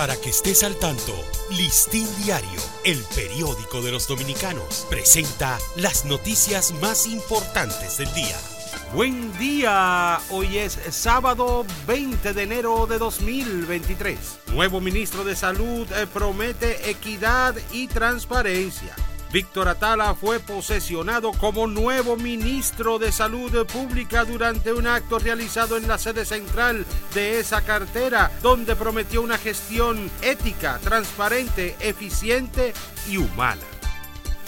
Para que estés al tanto, Listín Diario, el periódico de los dominicanos, presenta las noticias más importantes del día. Buen día, hoy es sábado 20 de enero de 2023. Nuevo ministro de Salud eh, promete equidad y transparencia. Víctor Atala fue posesionado como nuevo ministro de Salud Pública durante un acto realizado en la sede central de esa cartera, donde prometió una gestión ética, transparente, eficiente y humana.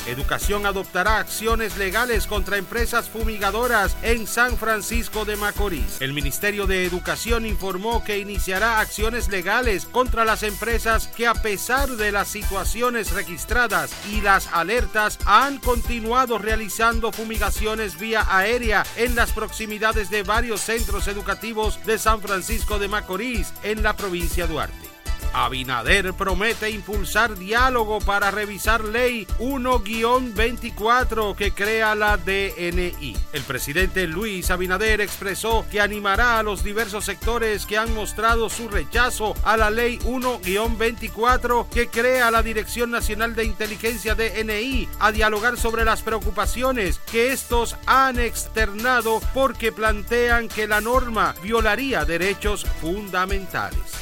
Educación adoptará acciones legales contra empresas fumigadoras en San Francisco de Macorís. El Ministerio de Educación informó que iniciará acciones legales contra las empresas que a pesar de las situaciones registradas y las alertas han continuado realizando fumigaciones vía aérea en las proximidades de varios centros educativos de San Francisco de Macorís en la provincia de Duarte. Abinader promete impulsar diálogo para revisar ley 1-24 que crea la DNI. El presidente Luis Abinader expresó que animará a los diversos sectores que han mostrado su rechazo a la ley 1-24 que crea la Dirección Nacional de Inteligencia DNI a dialogar sobre las preocupaciones que estos han externado porque plantean que la norma violaría derechos fundamentales.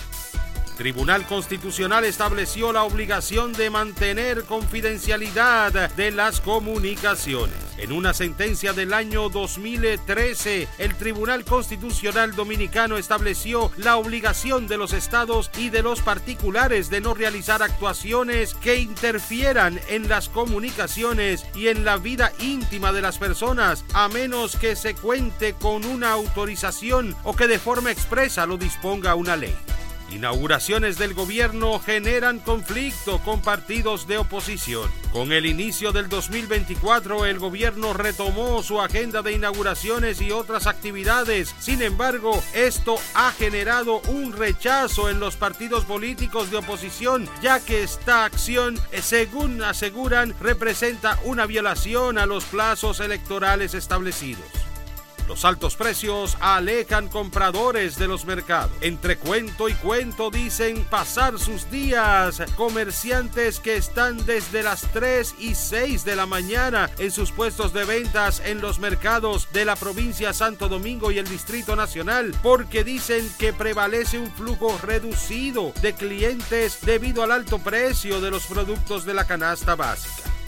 Tribunal Constitucional estableció la obligación de mantener confidencialidad de las comunicaciones. En una sentencia del año 2013, el Tribunal Constitucional Dominicano estableció la obligación de los estados y de los particulares de no realizar actuaciones que interfieran en las comunicaciones y en la vida íntima de las personas, a menos que se cuente con una autorización o que de forma expresa lo disponga una ley. Inauguraciones del gobierno generan conflicto con partidos de oposición. Con el inicio del 2024, el gobierno retomó su agenda de inauguraciones y otras actividades. Sin embargo, esto ha generado un rechazo en los partidos políticos de oposición, ya que esta acción, según aseguran, representa una violación a los plazos electorales establecidos. Los altos precios alejan compradores de los mercados. Entre cuento y cuento dicen pasar sus días comerciantes que están desde las 3 y 6 de la mañana en sus puestos de ventas en los mercados de la provincia Santo Domingo y el Distrito Nacional porque dicen que prevalece un flujo reducido de clientes debido al alto precio de los productos de la canasta básica.